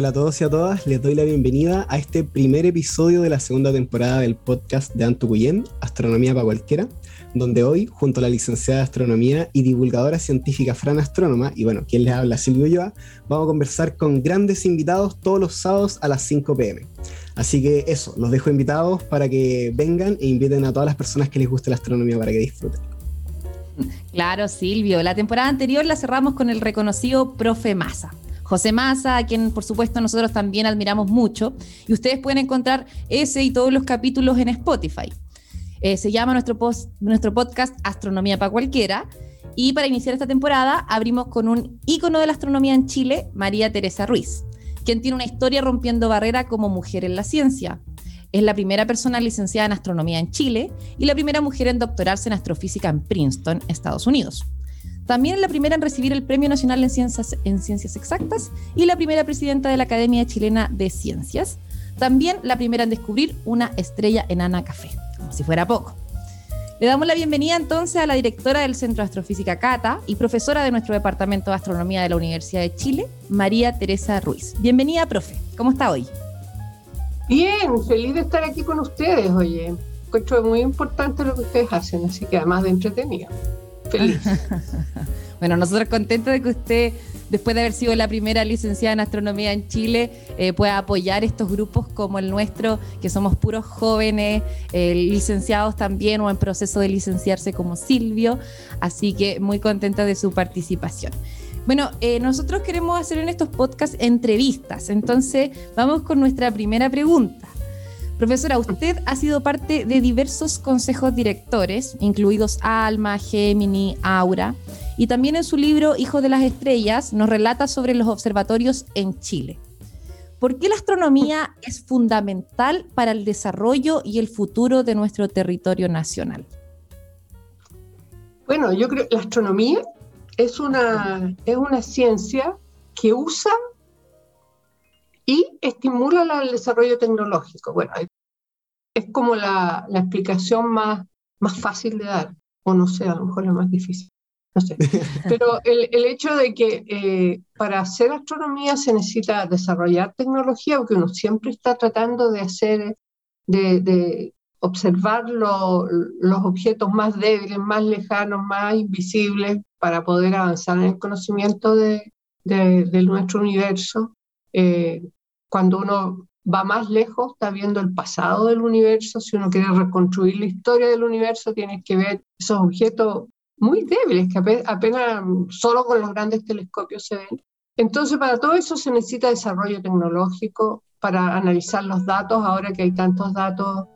Hola a todos y a todas, les doy la bienvenida a este primer episodio de la segunda temporada del podcast de Antu Astronomía para Cualquiera, donde hoy, junto a la licenciada de Astronomía y divulgadora científica Fran Astrónoma, y bueno, quien les habla Silvio Ulloa, vamos a conversar con grandes invitados todos los sábados a las 5 pm. Así que eso, los dejo invitados para que vengan e inviten a todas las personas que les guste la astronomía para que disfruten. Claro, Silvio. La temporada anterior la cerramos con el reconocido profe Massa. José Massa, a quien por supuesto nosotros también admiramos mucho, y ustedes pueden encontrar ese y todos los capítulos en Spotify. Eh, se llama nuestro, post, nuestro podcast Astronomía para Cualquiera. Y para iniciar esta temporada abrimos con un ícono de la astronomía en Chile, María Teresa Ruiz, quien tiene una historia rompiendo barrera como mujer en la ciencia. Es la primera persona licenciada en astronomía en Chile y la primera mujer en doctorarse en astrofísica en Princeton, Estados Unidos. También es la primera en recibir el Premio Nacional en Ciencias, en Ciencias Exactas y la primera presidenta de la Academia Chilena de Ciencias. También la primera en descubrir una estrella enana café, como si fuera poco. Le damos la bienvenida entonces a la directora del Centro de Astrofísica Cata y profesora de nuestro Departamento de Astronomía de la Universidad de Chile, María Teresa Ruiz. Bienvenida, profe. ¿Cómo está hoy? Bien, feliz de estar aquí con ustedes, oye. Encuentro muy importante lo que ustedes hacen, así que además de entretenido. Feliz. bueno, nosotros contentos de que usted, después de haber sido la primera licenciada en astronomía en Chile, eh, pueda apoyar estos grupos como el nuestro, que somos puros jóvenes, eh, licenciados también o en proceso de licenciarse como Silvio. Así que muy contenta de su participación. Bueno, eh, nosotros queremos hacer en estos podcasts entrevistas, entonces vamos con nuestra primera pregunta. Profesora, usted ha sido parte de diversos consejos directores, incluidos Alma, Gemini, Aura, y también en su libro Hijo de las Estrellas nos relata sobre los observatorios en Chile. ¿Por qué la astronomía es fundamental para el desarrollo y el futuro de nuestro territorio nacional? Bueno, yo creo que la astronomía es una, es una ciencia que usa y estimula el desarrollo tecnológico. Bueno, es como la, la, explicación más, más fácil de dar, o no sé, a lo mejor la más difícil. No sé. Pero el, el hecho de que eh, para hacer astronomía se necesita desarrollar tecnología, porque uno siempre está tratando de hacer, de, de observar los objetos más débiles, más lejanos, más invisibles, para poder avanzar en el conocimiento de, de, nuestro universo. Eh, cuando uno va más lejos, está viendo el pasado del universo. Si uno quiere reconstruir la historia del universo, tienes que ver esos objetos muy débiles que apenas solo con los grandes telescopios se ven. Entonces, para todo eso se necesita desarrollo tecnológico para analizar los datos. Ahora que hay tantos datos,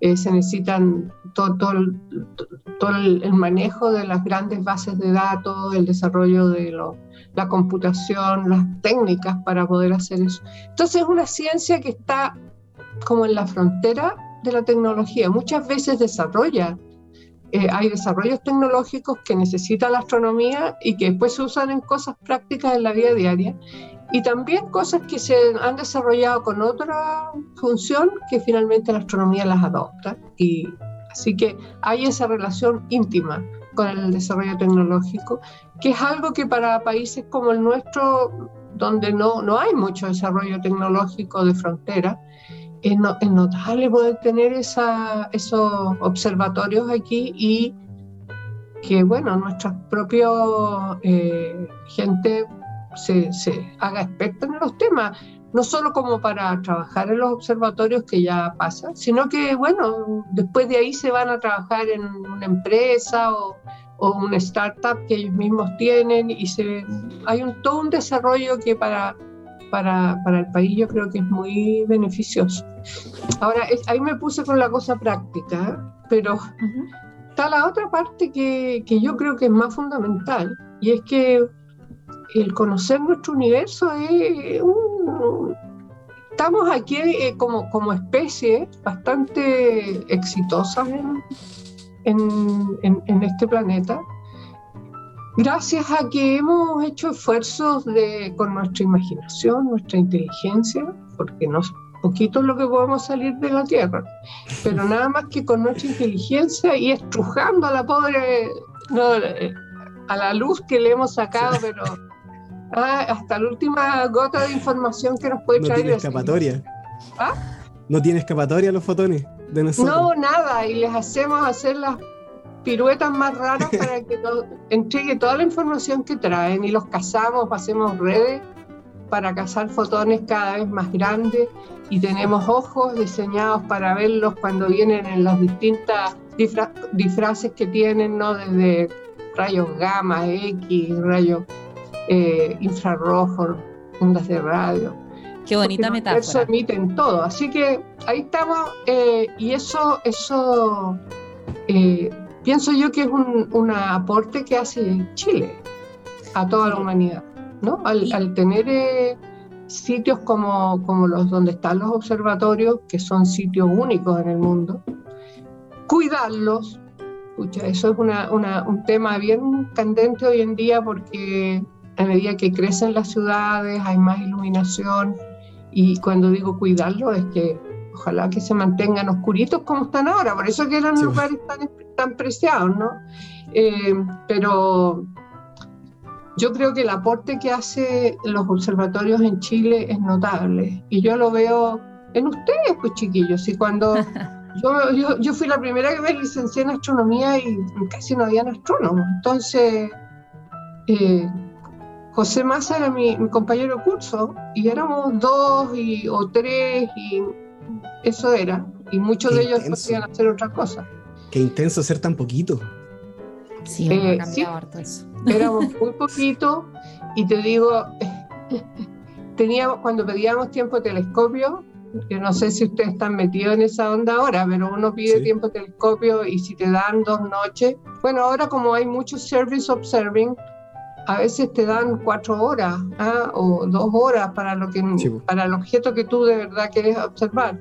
eh, se necesitan todo, todo, el, manejo de las grandes bases de datos, el desarrollo de la computación, las técnicas para poder hacer eso. Entonces, es una ciencia que está como en la frontera de la tecnología. Muchas veces desarrolla eh, hay desarrollos tecnológicos que necesita la astronomía y que después se usan en cosas prácticas en la vida diaria. Y también cosas que se han desarrollado con otra función que finalmente la astronomía las adopta. Y así que hay esa relación íntima con el desarrollo tecnológico, que es algo que para países como el nuestro, donde no, no hay mucho desarrollo tecnológico de frontera, es, notable poder tener esa, esos observatorios aquí y que, bueno, nuestra propia eh, gente se, se, haga experta en los temas, no solo como para trabajar en los observatorios que ya pasa, sino que, bueno, después de ahí se van a trabajar en una empresa o, o una startup que ellos mismos tienen y se, hay un, todo un desarrollo que para para, para, el país yo creo que es muy beneficioso. Ahora, ahí me puse con la cosa práctica, pero está la otra parte que, que, yo creo que es más fundamental, y es que el conocer nuestro universo es un... Estamos aquí eh, como, como especie bastante exitosas en, en, en este planeta. Gracias a que hemos hecho esfuerzos de, con nuestra imaginación, nuestra inteligencia, porque no poquito es lo que podemos salir de la Tierra, pero nada más que con nuestra inteligencia y estrujando a la pobre, no, a la luz que le hemos sacado, pero Ah, hasta la última gota de información que nos puede no traer. tiene el Señor. escapatoria. ¿Ah? No tiene escapatoria los fotones de nosotros. No, nada, y les hacemos hacer las piruetas más raras para que entregue toda la información que traen y los cazamos, hacemos redes para cazar fotones cada vez más grandes y tenemos ojos diseñados para verlos cuando vienen en las distintas disfra- disfraces que tienen, ¿no? Desde rayos gamma, X, rayos eh, infrarrojos, ondas de radio. Qué bonita los metáfora. emiten todo. Así que ahí estamos, eh, y eso, eso eh, pienso yo que es un, un aporte que hace Chile a toda la humanidad, ¿no? Al, tener eh, sitios como, como los donde están los observatorios, que son sitios únicos en el mundo, cuidarlos. Pucha, eso es una- una- un tema bien candente hoy en día porque a medida que crecen las ciudades hay más iluminación. Y cuando digo cuidarlo es que ojalá que se mantengan oscuritos como están ahora, por eso que eran Sí. lugares tan, tan preciados, ¿no? Eh, pero yo creo que el aporte que hace los observatorios en Chile es notable. Y yo lo veo en ustedes, pues chiquillos, y cuando yo, yo, yo fui la primera que me licencié en astronomía y casi no habían astrónomos, entonces eh, José Massa era mi, mi compañero de curso y éramos dos y, o tres y eso era, y muchos Qué de ellos intenso. podían hacer otra cosa. Qué intenso ser tan poquito. Sí, Eh, ha sí. harto eso. éramos muy poquitos y te digo, teníamos, cuando pedíamos tiempo de telescopio, que no sé si ustedes están metidos en esa onda ahora, pero uno pide Sí. tiempo de telescopio y si te dan dos noches, bueno, ahora como hay mucho service observing, a veces te dan cuatro horas ¿ah? o dos horas para, lo que, Sí, para el objeto que tú de verdad quieres observar.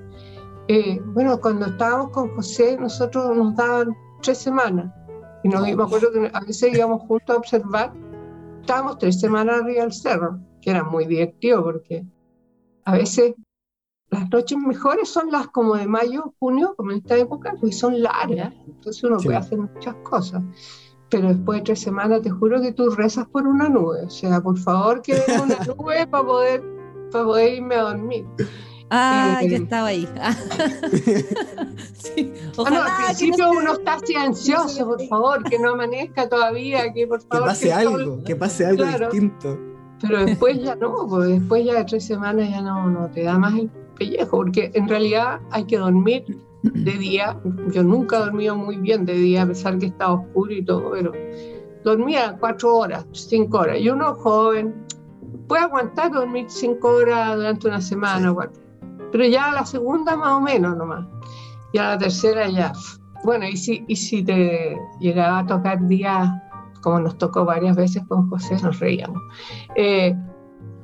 Eh, bueno, cuando estábamos con José, nosotros nos daban tres semanas. Y nos, me acuerdo que a veces íbamos juntos a observar. Estábamos tres semanas arriba del cerro, que era muy divertido porque a veces las noches mejores son las como de mayo, junio, como en esta época, pues son largas. Entonces uno Sí. puede hacer muchas cosas. Pero después de tres semanas te juro que tú rezas por una nube. O sea, por favor que venga una nube para poder, para poder irme a dormir. Ah, Eh, yo estaba ahí. sí. Ah, no, Ojalá al que principio no se- uno está así ansioso, por favor, que no amanezca todavía, que por Que favor. pase el sol- algo, que pase algo Claro. distinto. Pero después ya no, pues después ya de tres semanas ya no, no te da más el pellejo, porque en realidad hay que dormir de día. Yo nunca he dormido muy bien de día, a pesar que estaba oscuro y todo, pero dormía cuatro horas, cinco horas. Y uno joven puede aguantar dormir cinco horas durante una semana, Sí. cuatro. pero ya la segunda más o menos nomás. Y a la tercera ya. Bueno, y si, y si te llegaba a tocar días, como nos tocó varias veces con José, nos reíamos, eh,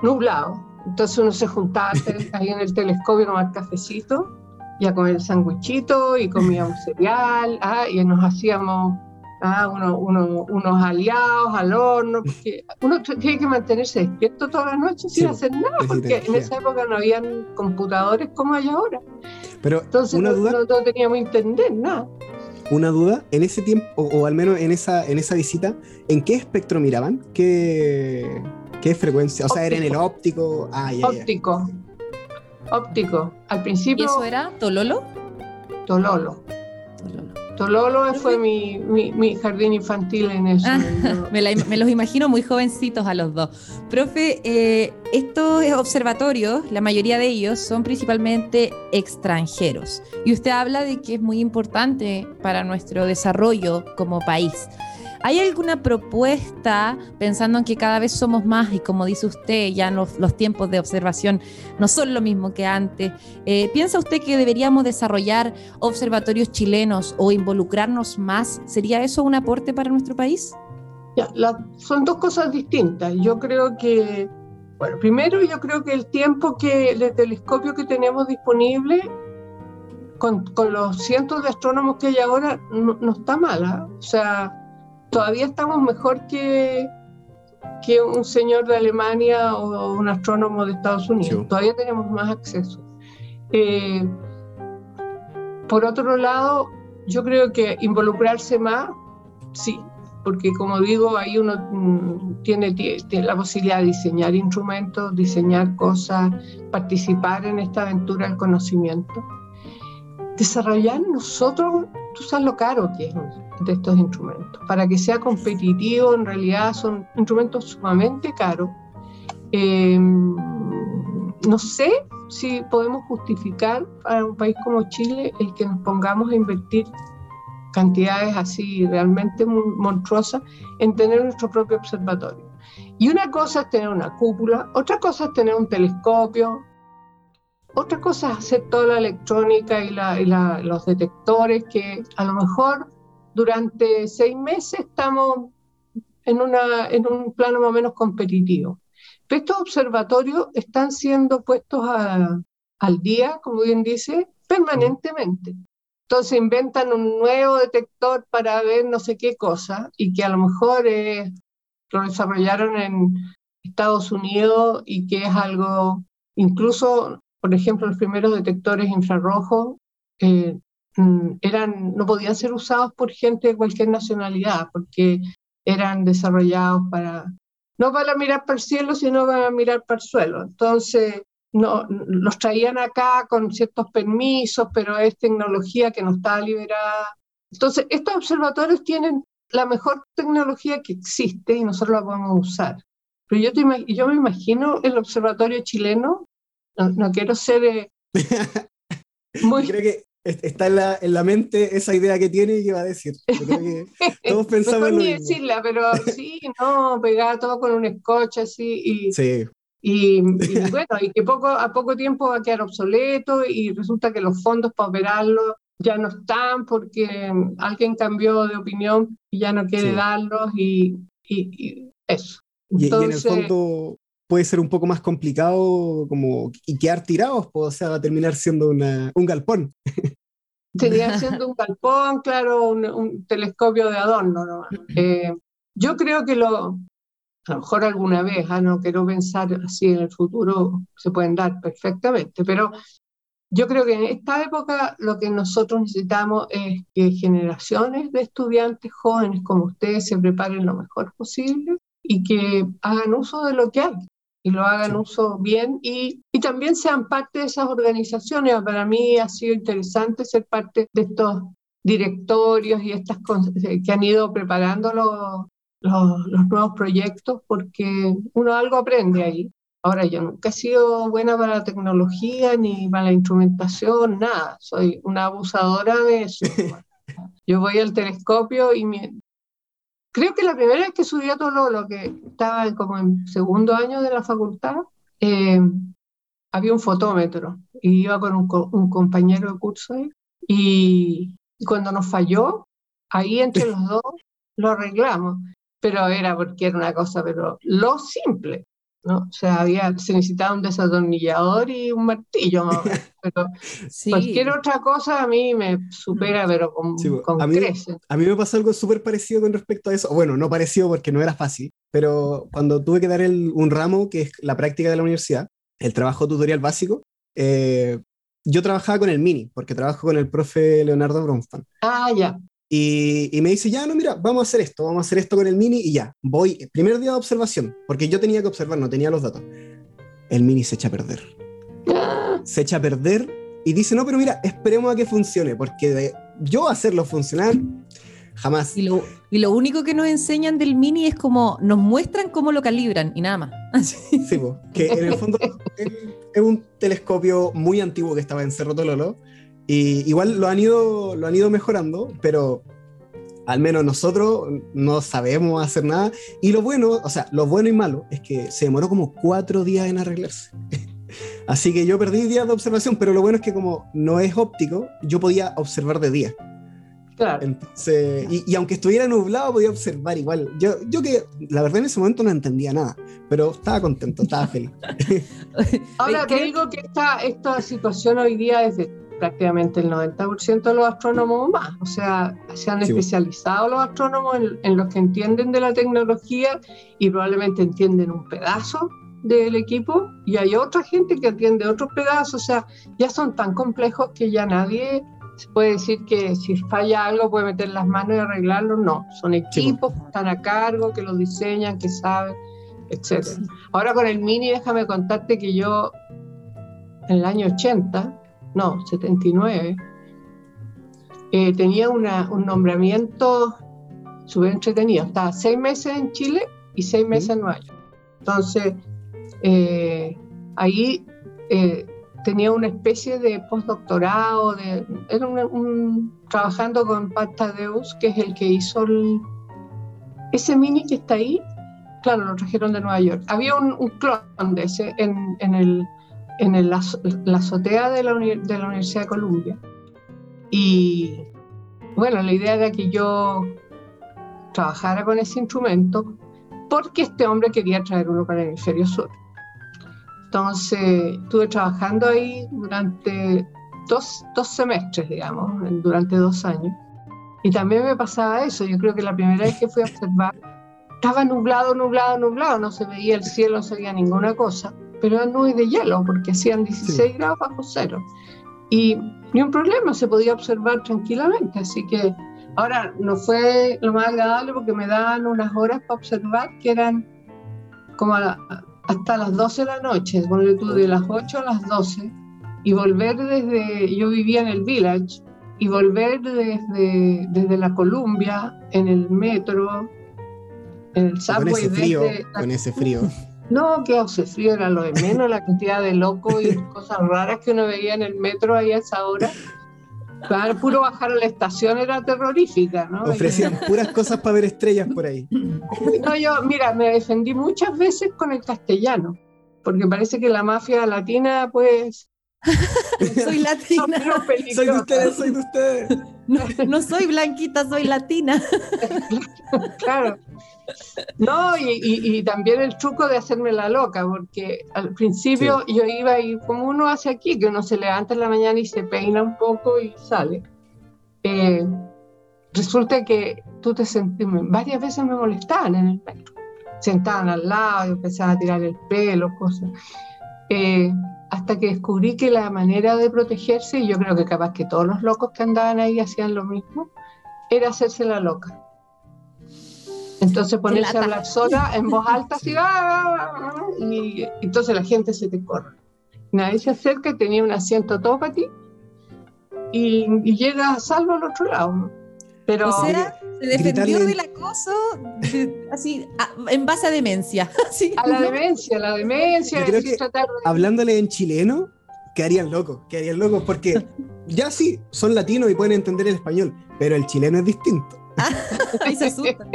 nublado. Entonces uno se juntaba ahí en el telescopio a tomar cafecito y a comer el sanguichito y comíamos cereal ah, y nos hacíamos ah, uno- uno- unos aliados al horno, porque uno tiene que mantenerse despierto toda la noche sin Sí, hacer nada, porque en esa época no habían computadores como hay ahora. Pero Entonces una no, duda, no- no teníamos internet, nada. una duda, en ese tiempo, o, o al menos en esa, en esa visita, ¿en qué espectro miraban? ¿Qué, qué frecuencia? O sea, ¿era en el óptico? Ah, ya, ya. Óptico. Al ¿Y principio, eso era Tololo? Tololo. Tololo. Tololo fue mi, mi, mi jardín infantil en eso. Ah, Me, la- me los imagino muy jovencitos a los dos. Profe, eh, estos observatorios, la mayoría de ellos son principalmente extranjeros. Y usted habla de que es muy importante para nuestro desarrollo como país. ¿Hay alguna propuesta, pensando en que cada vez somos más y como dice usted, ya los, los tiempos de observación no son lo mismo que antes? eh, ¿Piensa usted que deberíamos desarrollar observatorios chilenos o involucrarnos más? ¿Sería eso un aporte para nuestro país? Son dos cosas distintas. Yo creo que, bueno, primero yo creo que el tiempo que de telescopio que tenemos disponible con, con los cientos de astrónomos que hay ahora no, no está mala. O sea, todavía estamos mejor que, que un señor de Alemania o un astrónomo de Estados Unidos. Sí. Todavía tenemos más acceso. Eh, por otro lado, yo creo que involucrarse más, sí, porque como digo, ahí uno mm, tiene, tiene, la posibilidad de diseñar instrumentos, diseñar cosas, participar en esta aventura del conocimiento. Desarrollar nosotros, tú sabes lo caro que es de estos instrumentos. Para que sea competitivo, en realidad son instrumentos sumamente caros. Em, no sé si podemos justificar para un país como Chile el que nos pongamos a invertir cantidades así realmente monstruosas en tener nuestro propio observatorio. Y una cosa es tener una cúpula, otra cosa es tener un telescopio, otra cosa es hacer toda la electrónica y, los detectores que a lo mejor durante seis meses estamos en, una, en un plano más o menos competitivo. Pero estos observatorios están siendo puestos al día, como bien dice, permanentemente. Entonces inventan un nuevo detector para ver no sé qué cosa y que a lo mejor lo desarrollaron en Estados Unidos y que es algo, incluso, por ejemplo, los primeros detectores infrarrojos eh, eran, no podían ser usados por gente de cualquier nacionalidad porque eran desarrollados para, no para mirar para el cielo, sino para mirar para el suelo. Entonces, no, los traían acá con ciertos permisos, pero es tecnología que no está liberada. Entonces, estos observatorios tienen la mejor tecnología que existe y nosotros la podemos usar. Pero yo, yo me imagino el observatorio chileno, no, quiero ser... Eh, muy... Creo que está en la, en la, mente esa idea que tiene y que va a decir. todos pensamos no ni decirla, pero sí, no, pegar todo con un scotch así y... Sí. Y, bueno, y que poco, a poco tiempo va a quedar obsoleto y resulta que los fondos para operarlo ya no están porque alguien cambió de opinión y ya no quiere darlos y, y, eso. y, en el fondo puede ser un poco más complicado como y quedar tirados, pues, o sea, va a terminar siendo una, un galpón. Sería siendo un galpón, claro, un, telescopio de adorno. ¿no? Eh, yo creo que lo, a lo mejor alguna vez, ah, no quiero pensar así en el futuro, se pueden dar perfectamente, pero yo creo que en esta época lo que nosotros necesitamos es que generaciones de estudiantes jóvenes como ustedes se preparen lo mejor posible y que hagan uso de lo que hay y lo hagan uso bien y, y, también sean parte de esas organizaciones. Para mí ha sido interesante ser parte de estos directorios y estas cosas que han ido preparando los, los, nuevos proyectos porque uno algo aprende ahí. Ahora, yo nunca he sido buena para la tecnología ni para la instrumentación, nada. Soy una abusadora de eso. Yo voy al telescopio y creo que la primera vez que subí a todo lo que estaba como en segundo año de la facultad, eh, había un fotómetro y iba con un, un compañero de curso ahí, y cuando nos falló, ahí entre los dos lo arreglamos. Pero era porque era una cosa, pero lo simple, ¿no? O sea, había, se necesitaba un desatornillador y un martillo, pero cualquier otra cosa a mí me supera, pero con, con a, mí, a mí me pasó algo súper parecido con respecto a eso, bueno, no parecido porque no era fácil, pero cuando tuve que dar el, un ramo, que es la práctica de la universidad, el trabajo tutorial básico, eh, yo trabajaba con el Mini, porque trabajo con el profe Leonardo Bronfman. Ah, ya. Y, me dice, ya, no, mira, vamos a hacer esto, vamos a hacer esto con el mini y ya, voy, primer día de observación, porque yo tenía que observar, no tenía los datos. El mini se echa a perder. Se echa a perder y dice, no, pero mira, esperemos a que funcione, porque de yo hacerlo funcionar, jamás. Y lo, y lo único que nos enseñan del mini es como, nos muestran cómo lo calibran y nada más. sí, que en el fondo es, un telescopio muy antiguo que estaba en Cerro Tololo y igual lo han ido, lo han ido mejorando, pero al menos nosotros no sabemos hacer nada. Y lo bueno, o sea, lo bueno y malo es que se demoró como cuatro días en arreglarse. Así que yo perdí días de observación, pero lo bueno es que como no es óptico, yo podía observar de día. Claro. Entonces, y, aunque estuviera nublado, podía observar igual. Yo, yo que la verdad en ese momento no entendía nada, pero estaba contento, estaba feliz. Ahora te digo que esta, esta situación hoy día es de prácticamente el 90% de los astrónomos más. O sea, se han especializado los astrónomos en, los que entienden de la tecnología y probablemente entienden un pedazo del equipo y hay otra gente que entiende otros pedazos. O sea, ya son tan complejos que ya nadie se puede decir que si falla algo puede meter las manos y arreglarlo, no, son equipos que están a cargo, que lo diseñan, que saben, etc. Ahora con el Mini, déjame contarte que yo en el año 80, no, 79, eh, tenía un nombramiento súper entretenido. Estaba seis meses en Chile y seis meses en Nueva York. Entonces, eh, ahí eh, tenía una especie de postdoctorado, de, era un, trabajando con Pat Deus, que es el que hizo ese mini que está ahí, claro, lo trajeron de Nueva York. Había un, clon de ese en, el, en la, azotea de la, de la Universidad de Columbia. Y bueno, la idea era que yo trabajara con ese instrumento porque este hombre quería traer uno para el hemisferio sur. Entonces, estuve trabajando ahí durante dos, dos semestres, digamos, durante dos años. Y también me pasaba eso. Yo creo que la primera vez que fui a observar, estaba nublado, nublado, nublado, no se veía el cielo, no se veía ninguna cosa, pero eran nubes de hielo, porque hacían 16 grados bajo cero. Y ni un problema, se podía observar tranquilamente. Así que ahora no fue lo más agradable porque me daban unas horas para observar que eran como a, hasta las 12 de la noche, ponle tú de las 8 a las 12, y volver desde, yo vivía en el village, y volver desde, desde la Columbia, en el metro, en el subway. Con ese frío, con ese frío. No, que hace frío era lo de menos, la cantidad de locos y cosas raras que uno veía en el metro ahí a esa hora. Claro, puro bajar a la estación era terrorífica, ¿no? Ofrecían puras cosas para ver estrellas por ahí. No, yo, mira, me defendí muchas veces con el castellano, porque parece que la mafia latina, pues... soy latina. Soy de ustedes, soy de ustedes. No, soy blanquita, soy latina. claro. No, y, también el truco de hacerme la loca, porque al principio yo iba y como uno hace aquí, que uno se levanta en la mañana y se peina un poco y sale. Eh, resulta que tú te sentís, varias veces me molestaban en el metro. Sentaban al lado y empezaban a tirar el pelo, cosas. Eh, hasta que descubrí que la manera de protegerse, y yo creo que capaz que todos los locos que andaban ahí hacían lo mismo, era hacerse la loca. Entonces ponerse a hablar sola en voz alta, así, ¡ah! y entonces la gente se te corre. Nadie se acerca y tenía un asiento todo para ti y, llega a salvo al otro lado. Pero, o sea, se defendió del acoso así, en base a demencia. a la demencia, a la demencia. Hablándole en chileno, quedarían locos, quedarían locos, porque ya sí, son latinos y pueden entender el español, pero el chileno es distinto. Ahí se asustan.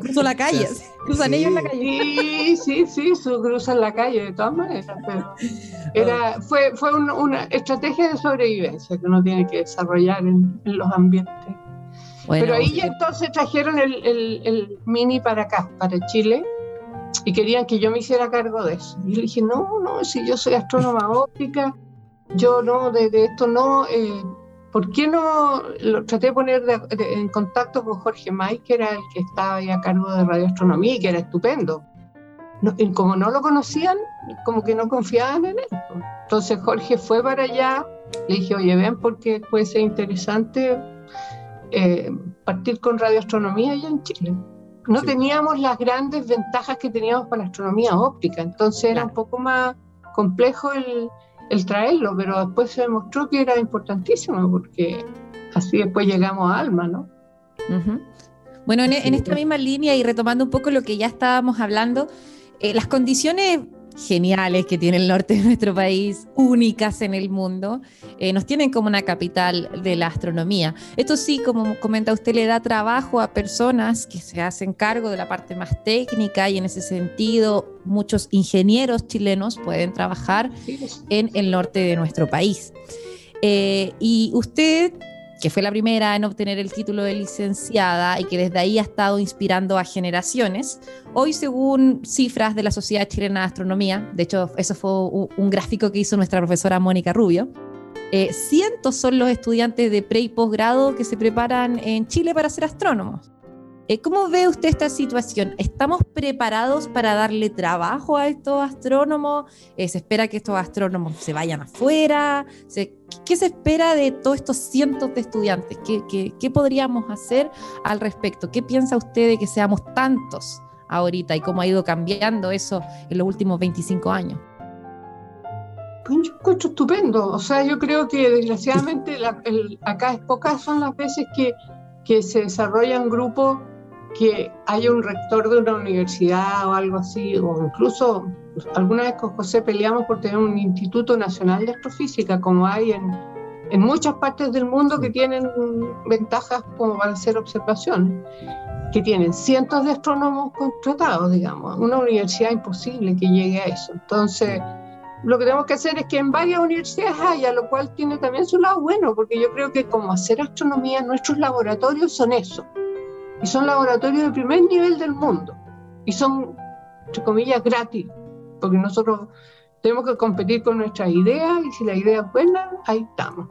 Cruzan la calle. Cruzan ellos la calle. Sí, sí, sí, cruzan la calle de todas maneras. era, fue fue una estrategia de sobrevivencia que uno tiene que desarrollar en, los ambientes. Pero ahí ya entonces trajeron el, el, mini para acá, para Chile, y querían que yo me hiciera cargo de eso. Y le dije, no, no, si yo soy astrónoma óptica, yo no, de, de esto no. Eh, ¿Por qué no lo traté de poner en contacto con Jorge May, que era el que estaba ahí a cargo de radioastronomía y que era estupendo? y como no lo conocían, como que no confiaban en él. Entonces Jorge fue para allá, le dije, oye, ven, porque puede ser interesante eh, partir con radioastronomía allá en Chile. No teníamos las grandes ventajas que teníamos para la astronomía óptica, entonces era un poco más complejo el, el traerlo, pero después se demostró que era importantísimo porque así después llegamos a Alma, ¿no? Bueno, en, esta misma línea y retomando un poco lo que ya estábamos hablando, eh, las condiciones geniales que tiene el norte de nuestro país, únicas en el mundo, eh, nos tienen como una capital de la astronomía. Esto sí, como comenta usted, le da trabajo a personas que se hacen cargo de la parte más técnica y en ese sentido muchos ingenieros chilenos pueden trabajar en el norte de nuestro país. Eh, y usted que fue la primera en obtener el título de licenciada y que desde ahí ha estado inspirando a generaciones. Hoy, según cifras de la Sociedad Chilena de Astronomía, de hecho, eso fue un, gráfico que hizo nuestra profesora Mónica Rubio, eh, cientos son los estudiantes de pre y posgrado que se preparan en Chile para ser astrónomos. Eh, ¿Cómo ve usted esta situación? ¿Estamos preparados para darle trabajo a estos astrónomos? Eh, ¿Se espera que estos astrónomos se vayan afuera? ¿Qué se espera de todos estos cientos de estudiantes? ¿Qué, podríamos hacer al respecto? ¿Qué piensa usted de que seamos tantos ahorita y cómo ha ido cambiando eso en los últimos 25 años? Yo encuentro estupendo. O sea, yo creo que desgraciadamente acá es pocas son las veces que, que se desarrollan grupos que haya un rector de una universidad o algo así, o incluso alguna vez con José peleamos por tener un Instituto Nacional de Astrofísica, como hay en, en muchas partes del mundo que tienen ventajas como para hacer observaciones, que tienen cientos de astrónomos contratados, digamos. Una universidad imposible que llegue a eso. Entonces, lo que tenemos que hacer es que en varias universidades haya, lo cual tiene también su lado bueno, porque yo creo que como hacer astronomía, nuestros laboratorios son eso y son laboratorios de primer nivel del mundo y son, entre comillas, gratis, porque nosotros tenemos que competir con nuestras ideas y si la idea es buena, ahí estamos.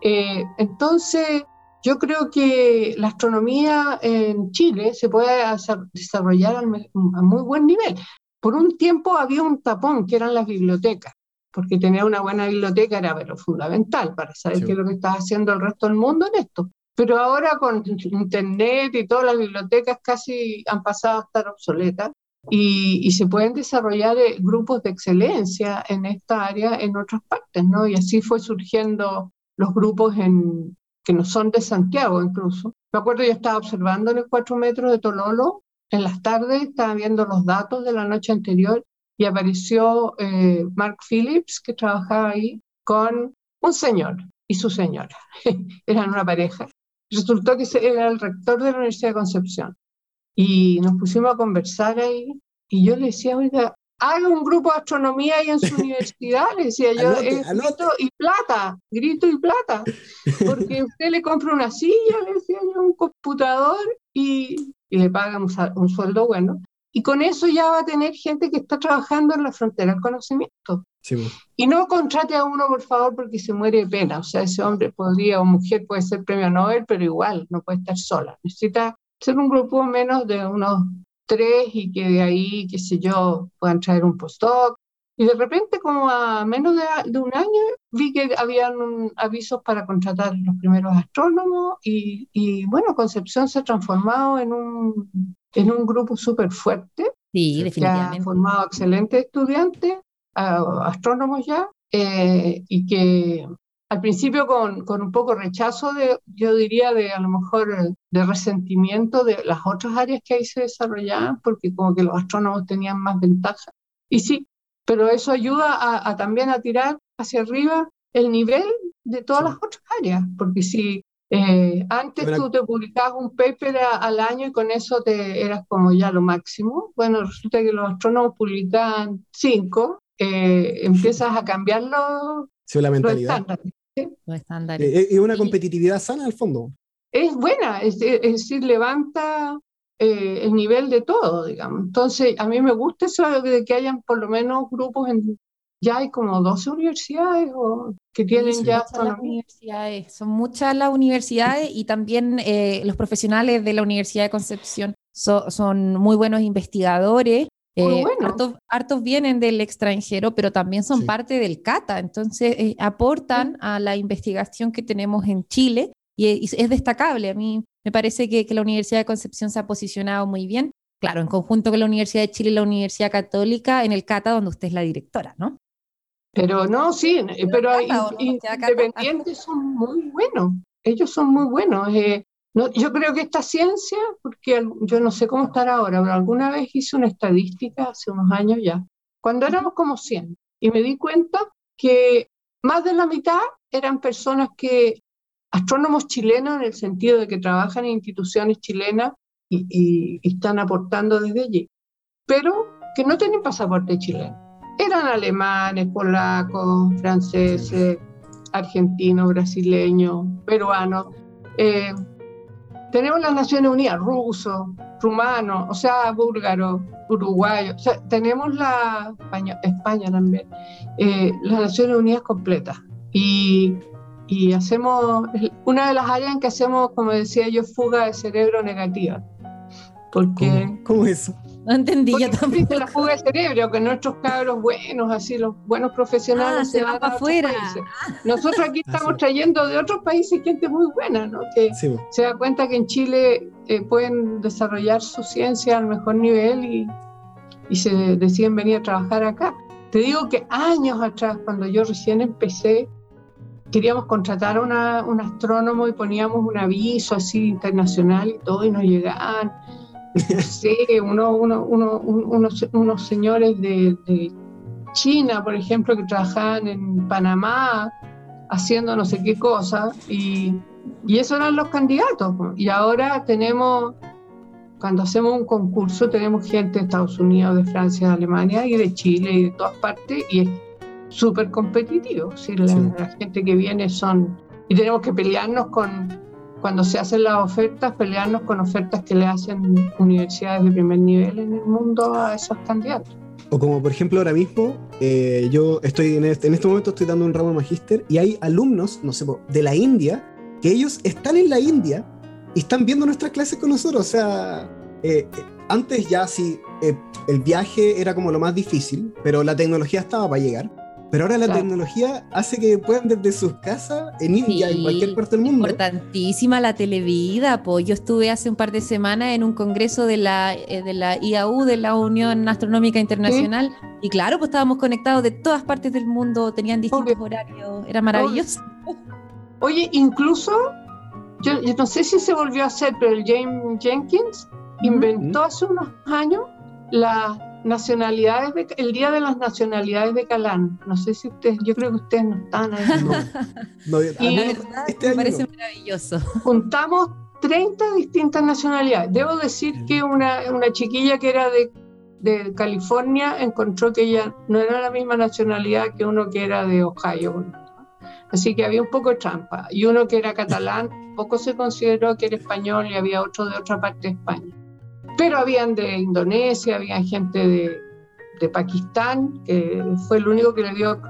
Eh, entonces, yo creo que la astronomía en Chile se puede desarrollar a muy buen nivel. Por un tiempo había un tapón que eran las bibliotecas, porque tener una buena biblioteca era pero fundamental para saber qué es lo que está haciendo el resto del mundo en esto. Pero ahora con Internet y todas las bibliotecas casi han pasado a estar obsoletas y, se pueden desarrollar eh, grupos de excelencia en esta área en otras partes, ¿no? Y así fue surgiendo los grupos en, que no son de Santiago incluso. Me acuerdo yo estaba observando en el 4 metros de Tololo, en las tardes estaba viendo los datos de la noche anterior y apareció eh, Mark Phillips, que trabajaba ahí, con un señor y su señora. Eran una pareja resultó que era el rector de la Universidad de Concepción. Y nos pusimos a conversar ahí y yo le decía, oiga, haga un grupo de astronomía ahí en su universidad, le decía yo, es grito y plata, grito y plata, porque usted le compra una silla, le decía yo, un computador y, y le paga un, sueldo bueno. Y con eso ya va a tener gente que está trabajando en la frontera del conocimiento. Y no contrate a uno, por favor, porque se muere de pena. O sea, ese hombre podría o mujer puede ser premio Nobel, pero igual no puede estar sola. Necesita ser un grupo menos de unos tres y que de ahí, qué sé yo, puedan traer un postdoc. Y de repente, como a menos de, un año, vi que habían avisos para contratar los primeros astrónomos y, y, bueno, Concepción se ha transformado en un, en un grupo súper fuerte. Sí, definitivamente. Que ha formado excelentes estudiantes astrónomos ya, eh, y que al principio con, con, un poco rechazo de, yo diría, de a lo mejor de resentimiento de las otras áreas que ahí se desarrollaban, porque como que los astrónomos tenían más ventaja. Y sí, pero eso ayuda a, también a tirar hacia arriba el nivel de todas las otras áreas, porque si eh, antes tú te publicabas un paper al año y con eso te eras como ya lo máximo, bueno, resulta que los astrónomos publican cinco eh, empiezas a cambiar los, la mentalidad. estándares. Eh, es una competitividad sana al fondo. Es buena, es, decir, levanta eh, el nivel de todo, digamos. Entonces, a mí me gusta eso de que hayan por lo menos grupos en, ya hay como 12 universidades o que tienen ya universidades. Son muchas las universidades y también los profesionales de la Universidad de Concepción son muy buenos investigadores eh, hartos, vienen del extranjero, pero también son parte del CATA, entonces eh, aportan a la investigación que tenemos en Chile y es, destacable. A mí me parece que, la Universidad de Concepción se ha posicionado muy bien, claro, en conjunto con la Universidad de Chile y la Universidad Católica en el CATA, donde usted es la directora, ¿no? Pero no, sí, pero independientes son muy buenos, ellos son muy buenos. Eh, no, yo creo que esta ciencia, porque yo no sé cómo estará ahora, pero alguna vez hice una estadística hace unos años ya, cuando éramos como 100, y me di cuenta que más de la mitad eran personas que, astrónomos chilenos en el sentido de que trabajan en instituciones chilenas y, están aportando desde allí, pero que no tienen pasaporte chileno. Eran alemanes, polacos, franceses, argentinos, brasileños, peruanos. Eh, tenemos las Naciones Unidas, ruso, rumano, o sea, búlgaro, uruguayo, o sea, tenemos la España, España también, eh, las Naciones Unidas completas. Y, y, hacemos, una de las áreas en que hacemos, como decía yo, fuga de cerebro negativa. Porque, ¿Cómo, es eso? No entendí yo tampoco. la fuga de cerebro, que nuestros cabros buenos, así los buenos profesionales Ah, se van van pa' a otros afuera. países. Nosotros aquí Ah, estamos trayendo de otros países gente muy buena, ¿no? Que Sí, se da cuenta que en Chile eh, pueden desarrollar su ciencia al mejor nivel y, y se deciden venir a trabajar acá. Te digo que años atrás, cuando yo recién empecé, queríamos contratar a una, un astrónomo y poníamos un aviso así internacional y todo, y nos llegaban, sé, uno, uno- uno- un- unos, unos señores de, de China, por ejemplo, que trabajaban en Panamá haciendo no sé qué cosa, y, y esos eran los candidatos. Y ahora tenemos, cuando hacemos un concurso, tenemos gente de Estados Unidos, de Francia, de Alemania y de Chile y de todas partes, y es súper competitivo. ¿sí? La, Sí. la gente que viene son... Y tenemos que pelearnos con, cuando se hacen las ofertas, pelearnos con ofertas que le hacen universidades de primer nivel en el mundo a esos candidatos. O como por ejemplo ahora mismo, eh, yo estoy en este, en este momento estoy dando un ramo de magíster y hay alumnos, no sé, de la India, que ellos están en la India y están viendo nuestras clases con nosotros. O sea, eh, antes ya sí, eh, el viaje era como lo más difícil, pero la tecnología estaba para llegar. Pero ahora la Claro. tecnología hace que puedan desde sus casas, en India, en cualquier parte del mundo. Importantísima la televida, pues yo estuve hace un par de semanas en un congreso de la, eh, de la IAU, de la Unión Astronómica Internacional, y claro, pues estábamos conectados de todas partes del mundo, tenían distintos Obvio. horarios, era maravilloso. Oye, incluso, yo, yo no sé si se volvió a hacer, pero el James Jenkins inventó hace unos años las nacionalidades, de, el Día de las Nacionalidades de Calán. No sé si ustedes, yo creo que ustedes no están ahí. No, no, Y- La verdad, este me parece no. maravilloso. Juntamos 30 distintas nacionalidades. Debo decir que una, una chiquilla que era de, de California encontró que ella no era la misma nacionalidad que uno que era de Ohio. Así que había un poco de trampa. Y uno que era catalán, poco se consideró que era español y había otro de otra parte de España. Pero habían de Indonesia, había gente de, de Pakistán, que fue el único que le dio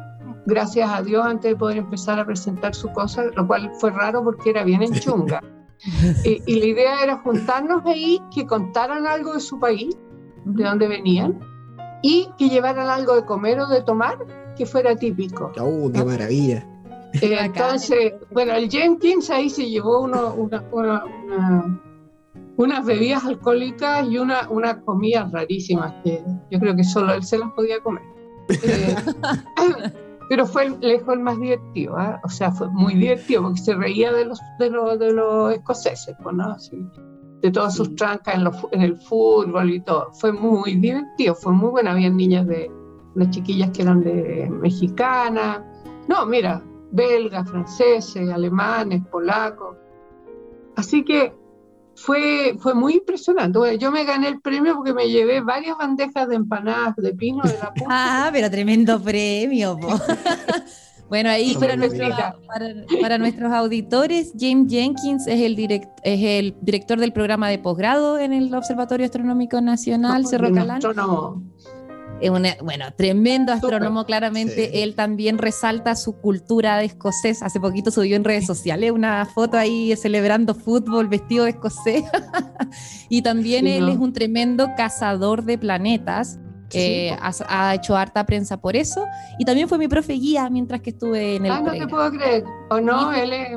gracias a Dios antes de poder empezar a presentar su cosa, lo cual fue raro porque era bien en chunga. y, y la idea era juntarnos ahí, que contaran algo de su país, de dónde venían, y que llevaran algo de comer o de tomar que fuera típico. ¡Oh, qué maravilla! Eh, entonces, bueno, el Jenkins ahí se llevó uno- una, una- una- unas bebidas alcohólicas y una, unas comidas rarísimas que yo creo que solo él se las podía comer. Eh, pero fue el- lejos el más divertido, ¿ah? o sea, fue muy divertido porque se reía de los, de los, de los escoceses, pues, ¿no? Así, de todas sus trancas en, los en el fútbol y todo. Fue muy divertido, fue muy bueno. Habían niñas de, de chiquillas que eran de mexicanas, no, mira, belgas, franceses, alemanes, polacos. Así que fue, fue muy impresionante. Bueno, yo me gané el premio porque me llevé varias bandejas de empanadas de pino de la punta. Ah, pero tremendo premio. po. bueno, ahí para, nuestro- para, para nuestros auditores, James Jenkins es el, direct- es el director del programa de posgrado en el Observatorio Astronómico Nacional, Cerro Calán. astrónomo. Es una- bueno, tremendo astrónomo, claramente. Sí. Él también resalta su cultura de escocés. Hace poquito subió en redes sociales una foto ahí celebrando fútbol vestido de escocés. y también Sí, él ¿no? es un tremendo cazador de planetas. Sí, Eh, ha, ha hecho harta prensa por eso. Y también fue mi profe guía mientras que estuve en el Ah, no te puedo creer. O no, él es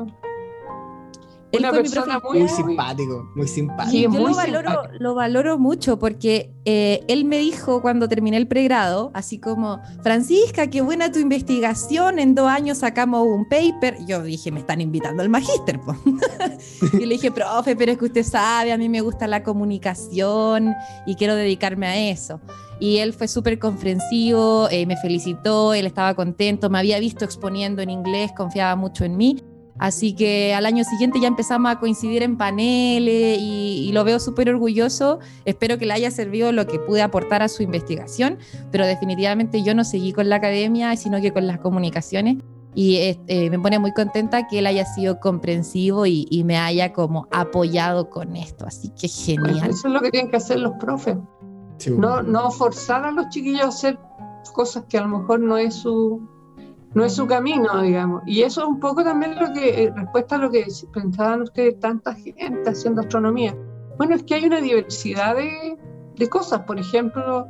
una persona muy, Muy simpático, muy simpático. Sí, yo muy lo valoro, simpático. lo valoro mucho porque eh, él me dijo cuando terminé el pregrado, así como, Francisca, qué buena tu investigación, en dos años sacamos un paper. Yo dije, me están invitando al magíster. po". y le dije, profe, pero es que usted sabe, a mí me gusta la comunicación y quiero dedicarme a eso. Y él fue súper comprensivo, eh, me felicitó, él estaba contento, me había visto exponiendo en inglés, confiaba mucho en mí. Así que al año siguiente ya empezamos a coincidir en paneles y, y lo veo súper orgulloso. Espero que le haya servido lo que pude aportar a su investigación, pero definitivamente yo no seguí con la academia, sino que con las comunicaciones. Y eh, eh, me pone muy contenta que él haya sido comprensivo y, y me haya como apoyado con esto. Así que genial. eso es lo que tienen que hacer los profes. Sí, No, no forzar a los chiquillos a hacer cosas que a lo mejor no es su, no es su camino, digamos. Y eso es un poco también lo que, respuesta a lo que pensaban ustedes, tanta gente haciendo astronomía. Bueno, es que hay una diversidad de, de cosas. Por ejemplo,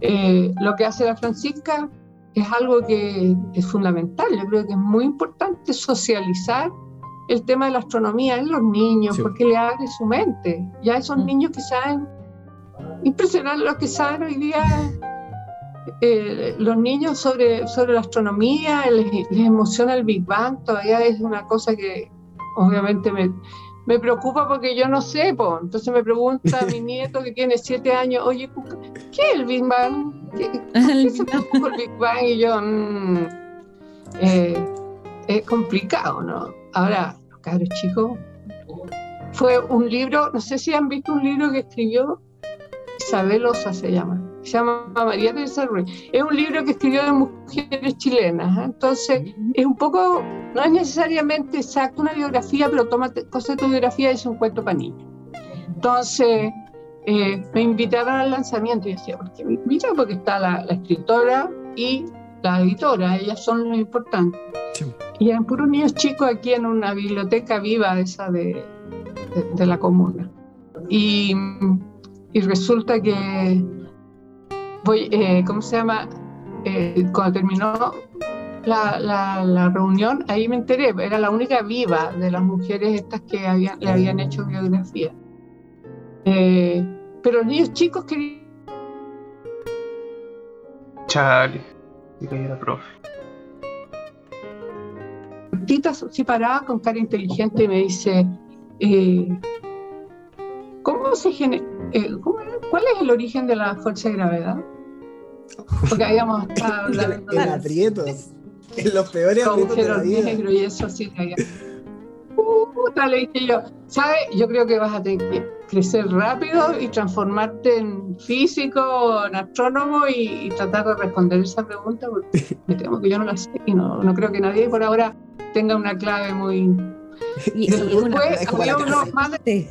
eh, lo que hace la Francisca es algo que es fundamental. Yo creo que es muy importante socializar el tema de la astronomía en los niños, porque le abre su mente. Ya esos mm. niños que saben, impresionante lo que saben hoy día eh, los niños sobre, sobre la astronomía, les, emociona el Big Bang, todavía es una cosa que obviamente me, me preocupa porque yo no sé, entonces me pregunta mi nieto que tiene siete años, oye, ¿qué es el Big Bang? ¿Qué, es el Big Bang? Y yo, mm, eh, es complicado, ¿no? Ahora, los cabros chicos, fue un libro, no sé si han visto un libro que escribió Isabel Osa se llama, se llama María Teresa Ruiz. Es un libro que escribió de mujeres chilenas, ¿eh? entonces es un poco, no es necesariamente exacto una biografía, pero toma cosas de tu biografía y es un cuento para niños. Entonces eh, me invitaron al lanzamiento y decía, ¿por qué me invitan? Porque está la, escritora y la editora, ellas son lo importante. Y eran puros niños chicos aquí en una biblioteca viva esa de, de la comuna. Y y resulta que voy, eh, ¿cómo se llama? Eh, cuando terminó la, la, reunión, ahí me enteré, era la única viva de las mujeres estas que habían, le habían hecho biografía. Eh, pero los niños chicos querían... Chale, y era profe. Tita se paraba con cara inteligente y me dice, ¿cómo se genera? Eh, ¿Cuál es el origen de la fuerza de gravedad? Porque habíamos estado hablando en aprietos, en los peores aprietos de la vida. y eso sí Puta, le dije yo, ¿sabes? Yo creo que vas a tener que crecer rápido y transformarte en físico, en astrónomo y, tratar de responder esa pregunta porque me temo que yo no la sé y no, no creo que nadie por ahora tenga una clave muy... Y, después, había unos más de,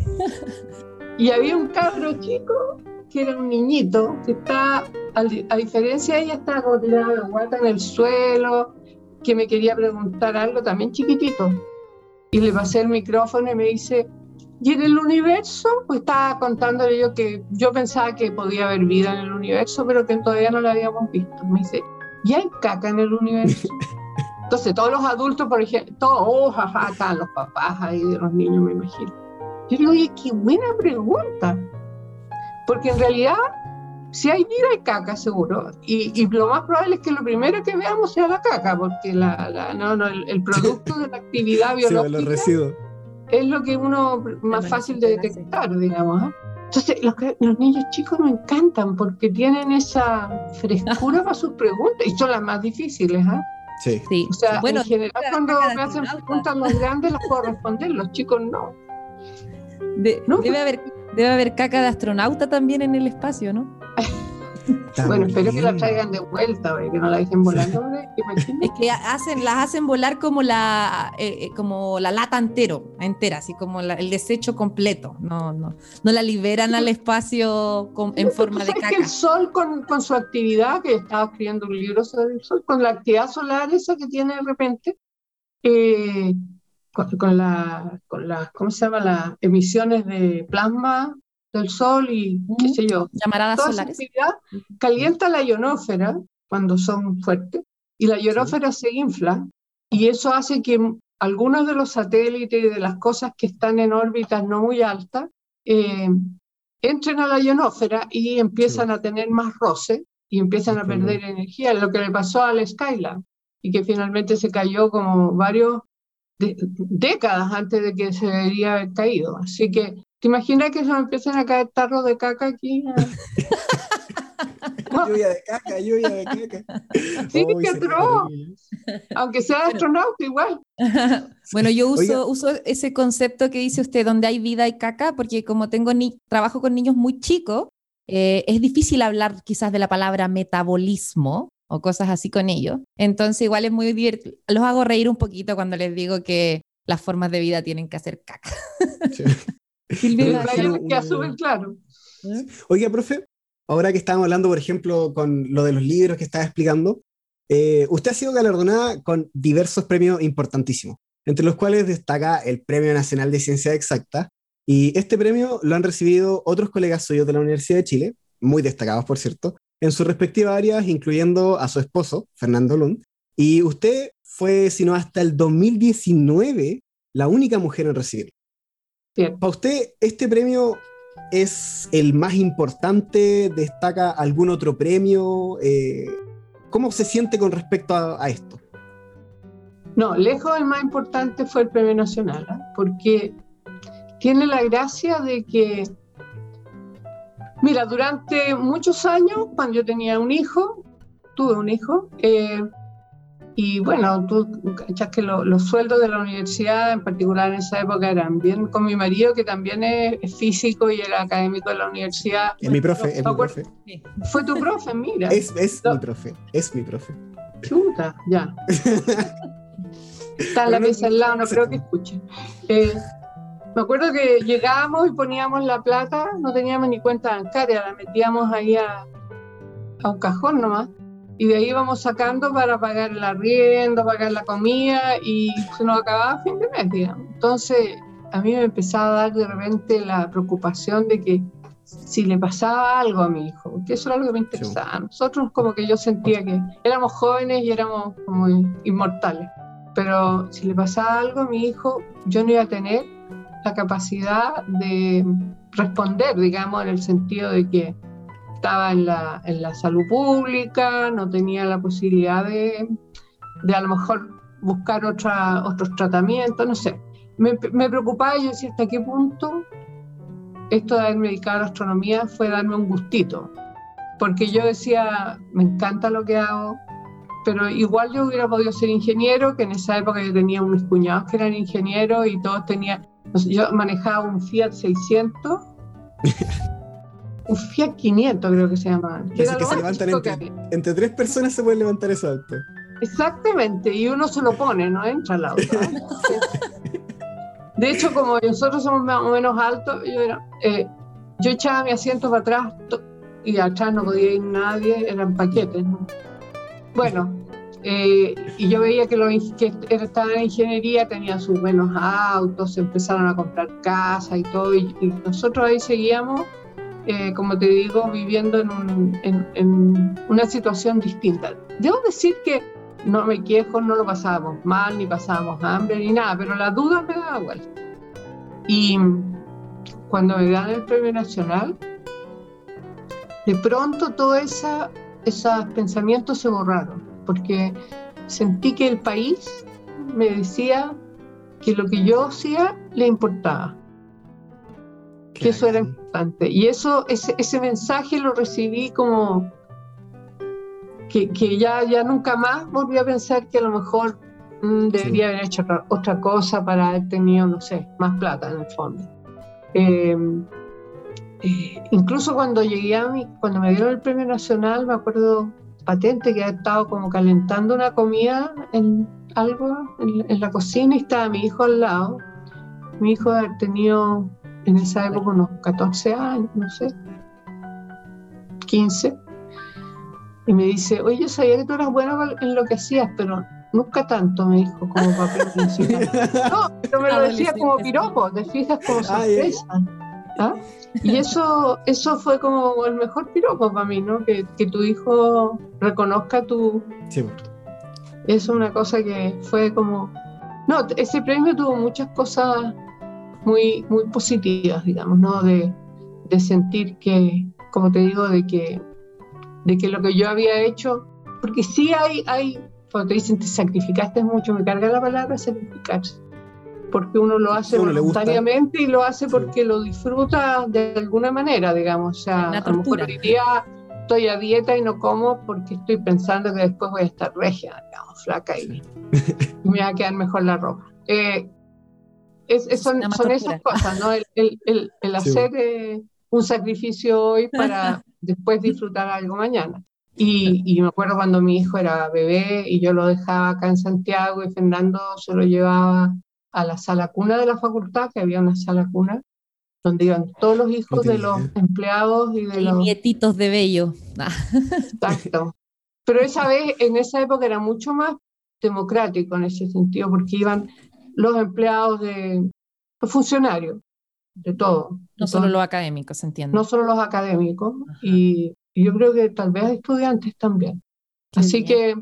y había un cabro chico que era un niñito que está, a, diferencia de ella, estaba como tirada la guata en el suelo, que me quería preguntar algo también chiquitito. Y le pasé el micrófono y me dice, ¿y en el universo? Pues estaba contándole yo que yo pensaba que podía haber vida en el universo, pero que todavía no la habíamos visto. Me dice, ¿y hay caca en el universo? Entonces todos los adultos, por ejemplo, todos, oh, jaja, están los papás ahí de los niños, me imagino. Yo digo, oye, qué buena pregunta. Porque en realidad, si hay vida, hay caca, seguro. Y, lo más probable es que lo primero que veamos sea la caca, porque la, no, no, el, producto de la actividad biológica es lo que uno más fácil de detectar, digamos. ¿eh? Entonces, los, los, niños chicos me encantan porque tienen esa frescura para sus preguntas y son las más difíciles. ¿eh? Sí. sí. O sea, bueno, en general, cuando me hacen preguntas los grandes, las puedo responder, los chicos no debe, haber, debe haber caca de astronauta también en el espacio, ¿no? bueno, espero que la traigan de vuelta, que no la dejen volando. es que hacen, las hacen volar como la, eh, eh, como la lata entero, entera, así como el desecho completo. No, no, no la liberan al espacio en forma de caca. Que el sol con, con, su actividad, que estaba escribiendo un libro sobre el sol, con la actividad solar esa que tiene de repente, eh, con, la, con las, ¿cómo se llama? Las emisiones de plasma del sol y qué sé yo. Llamaradas Toda solares. actividad calienta la ionósfera cuando son fuertes y la ionósfera se infla y eso hace que algunos de los satélites y de las cosas que están en órbitas no muy altas eh, entren a la ionósfera y empiezan a tener más roce y empiezan a perder energía, lo que le pasó al Skylab y que finalmente se cayó como varios décadas antes de que se debería haber caído. Así que, ¿te imaginas que se me empiezan a caer tarros de caca aquí? lluvia de caca, lluvia de caca. Sí, qué atroz. Aunque sea astronauta, igual. bueno, yo uso, uso ese concepto que dice usted, donde hay vida y caca, porque como tengo ni trabajo con niños muy chicos, eh, es difícil hablar quizás de la palabra metabolismo, o cosas así con ellos. Entonces igual es muy divertido. Los hago reír un poquito cuando les digo que las formas de vida tienen que hacer caca. Sí. claro. ¿Eh? Oiga, profe, ahora que estamos hablando, por ejemplo, con lo de los libros que estaba explicando, eh, usted ha sido galardonada con diversos premios importantísimos, entre los cuales destaca el Premio Nacional de Ciencia Exacta Y este premio lo han recibido otros colegas suyos de la Universidad de Chile, muy destacados por cierto, en sus respectivas áreas, incluyendo a su esposo, Fernando Lund. Y usted fue, si no hasta el 2019, la única mujer en recibirlo. Bien. Para usted, ¿este premio es el más importante? ¿Destaca algún otro premio? Eh, ¿Cómo se siente con respecto a, a esto? No, lejos el más importante fue el Premio Nacional, ¿ah? porque tiene la gracia de que, mira, durante muchos años, cuando yo tenía un hijo, tuve un hijo, eh, y bueno, tú cachas que lo- los sueldos de la universidad, en particular en esa época, eran bien con mi marido, que también es, físico y era académico de la universidad. Es mi profe, es mi profe. Fue tu profe, mira. Es, es No. mi profe, es mi profe. Chuta, ya. Está en la mesa al lado, no creo que escuche. Eh, me acuerdo que llegábamos y poníamos la plata, no teníamos ni cuenta bancaria, la metíamos ahí a, a un cajón nomás. Y de ahí íbamos sacando para pagar el arriendo, pagar la comida y se nos acababa a fin de mes, digamos. Entonces, a mí me empezaba a dar de repente la preocupación de que si le pasaba algo a mi hijo, porque eso era algo que me interesaba. Nosotros como que yo sentía que éramos jóvenes y éramos como inmortales, pero si le pasaba algo a mi hijo, yo no iba a tener la capacidad de responder, digamos, en el sentido de que estaba en la, en la salud pública, no tenía la posibilidad de, de a lo mejor buscar otra, otros tratamientos, no sé. Me, me preocupaba yo decía, ¿hasta qué punto esto de haberme dedicado a la astronomía fue darme un gustito? Porque yo decía, me encanta lo que hago, pero igual yo hubiera podido ser ingeniero, que en esa época yo tenía unos cuñados que eran ingenieros y todos tenían, yo manejaba un Fiat 600, un Fiat 500 creo que se llamaba. que Esos era que se levantan que entre, entre tres personas se pueden levantar eso alto. Exactamente, y uno se lo pone, no entra al auto. ¿eh? De hecho, como nosotros somos más o menos altos, yo, era- eh, yo echaba mi asiento para atrás y atrás no podía ir nadie, eran paquetes. ¿no? Bueno, eh, y yo veía que los que estaban en ingeniería tenían sus buenos autos, empezaron a comprar casas y todo, y, nosotros ahí seguíamos, eh, como te digo, viviendo en, en- una situación distinta. Debo decir que no me quejo, no lo pasábamos mal, ni pasábamos hambre, ni nada, pero la duda me daba igual. Y cuando me dan el premio nacional, de pronto todos esos pensamientos se borraron, porque sentí que el país me decía que lo que yo hacía le importaba, que eso era importante. Y eso, ese, ese mensaje lo recibí como que, que ya, ya nunca más volví a pensar que a lo mejor mm, debería haber hecho otra, otra cosa para haber tenido, no sé, más plata en el fondo. Eh, eh, incluso cuando llegué a mi, cuando me dieron el premio nacional, me acuerdo patente que había estado como calentando una comida en algo en, en la cocina y estaba mi hijo al lado. Mi hijo había tenido en esa época unos 14 años, no sé, 15. Y me dice, oye, yo sabía que tú eras bueno en lo que hacías, pero nunca tanto, me dijo, como papel principal. No, pero me lo decía como piropo, te fijas como Ah, ya. ¿Ah? Y eso, eso fue como el mejor piropo para mí, ¿no? Que, que tu hijo reconozca tu... Sí, Es una cosa que fue como... No, ese premio tuvo muchas cosas muy, muy positivas, digamos, ¿no? De, de sentir que, como te digo, de que, de que lo que yo había hecho, porque sí hay, hay, cuando te dicen te sacrificaste mucho, me carga la palabra sacrificarse, porque uno lo hace uno voluntariamente y lo hace Sí. porque lo disfruta de alguna manera, digamos, o sea, a lo mejor hoy día estoy a dieta y no como porque estoy pensando que después voy a estar regia, digamos, flaca y, y me va a quedar mejor la ropa. Eh, es- es- son son esas cosas, ¿no? El, el- el- el Sí. hacer eh, un sacrificio hoy para después disfrutar algo mañana. Y, y me acuerdo cuando mi hijo era bebé y yo lo dejaba acá en Santiago y Fernando se lo llevaba a la sala cuna de la facultad, que había una sala cuna, donde iban todos los hijos de los idea. empleados y de Y los... nietitos de Bello. Exacto. Pero esa vez, en esa época era mucho más democrático en ese sentido, porque iban los empleados de los funcionarios. de todo. No solo los académicos, entiendo. No solo los académicos, y, y, yo creo que tal vez estudiantes también. Así que,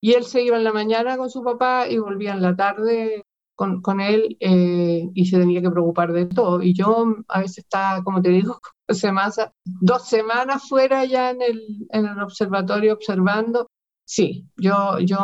y él se iba en la mañana con su papá y volvía en la tarde con, con él eh, y se tenía que preocupar de todo. Y yo a veces estaba, como te digo, dos semanas fuera ya en el, en el observatorio observando. Sí, yo, yo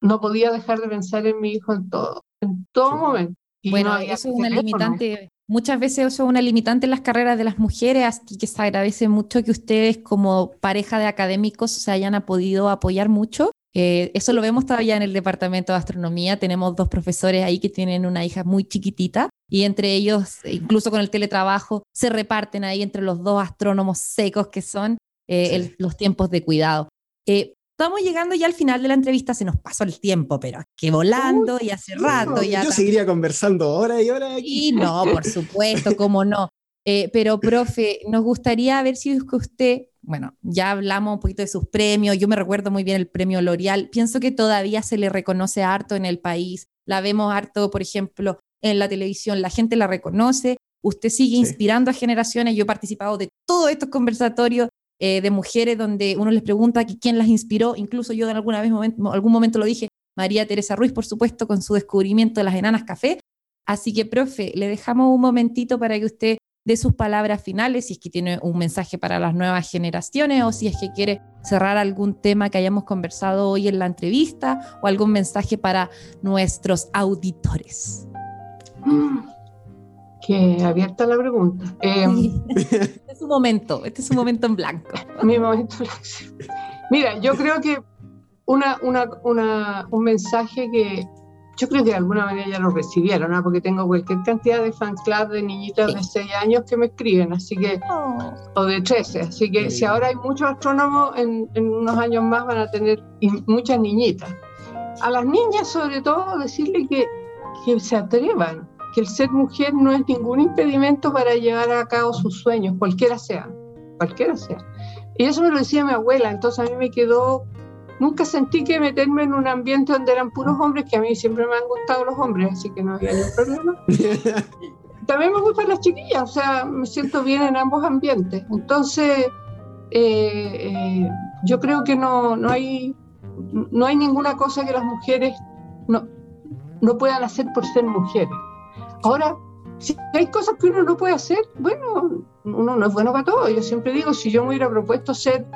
no podía dejar de pensar en mi hijo en todo, en todo momento. bueno, eso es una limitante, muchas veces eso es una limitante en las carreras de las mujeres, así que se agradece mucho que ustedes como pareja de académicos se hayan podido apoyar mucho. Eh, eso lo vemos todavía en el departamento de astronomía, tenemos dos profesores ahí que tienen una hija muy chiquitita y entre ellos, incluso con el teletrabajo, se reparten ahí entre los dos astrónomos secos que son eh, los tiempos de cuidado. Eh, Estamos llegando ya al final de la entrevista, se nos pasó el tiempo, pero que volando y hace rato. ya yo seguiría conversando hora y hora. Aquí. Y no, por supuesto, cómo no. Eh, pero, profe, nos gustaría ver si es que usted, bueno, ya hablamos un poquito de sus premios, yo me recuerdo muy bien el premio L'Oreal, pienso que todavía se le reconoce harto en el país, la vemos harto, por ejemplo, en la televisión, la gente la reconoce, usted sigue inspirando a generaciones, yo he participado de todos estos conversatorios eh, de mujeres donde uno les pregunta quién las inspiró, incluso yo en alguna vez momento, algún momento lo dije, María Teresa Ruiz, por supuesto, con su descubrimiento de las enanas café. Así que, profe, le dejamos un momentito para que usted dé sus palabras finales, si es que tiene un mensaje para las nuevas generaciones o si es que quiere cerrar algún tema que hayamos conversado hoy en la entrevista o algún mensaje para nuestros auditores. Mm que abierta la pregunta. Eh, este es su momento, este es su momento en blanco. Mi momento Mira, yo creo que una, una, una, un mensaje que yo creo que de alguna manera ya lo recibieron, ¿no? porque tengo cualquier cantidad de fan club de niñitas de 6 años que me escriben, así que, oh. o de 13, así que si ahora hay muchos astrónomos, en, en, unos años más van a tener muchas niñitas. A las niñas sobre todo decirle que, que se atrevan, que el ser mujer no es ningún impedimento para llevar a cabo sus sueños, cualquiera sea, cualquiera sea. Y eso me lo decía mi abuela, entonces a mí me quedó, nunca sentí que meterme en un ambiente donde eran puros hombres, que a mí siempre me han gustado los hombres, así que no había ningún problema. También me gustan las chiquillas, o sea, me siento bien en ambos ambientes. Entonces, eh, eh, yo creo que no, no, hay, no hay ninguna cosa que las mujeres no, no puedan hacer por ser mujeres. Ahora, si hay cosas que uno no puede hacer, bueno, uno no es bueno para todo. Yo siempre digo, si yo me hubiera propuesto ser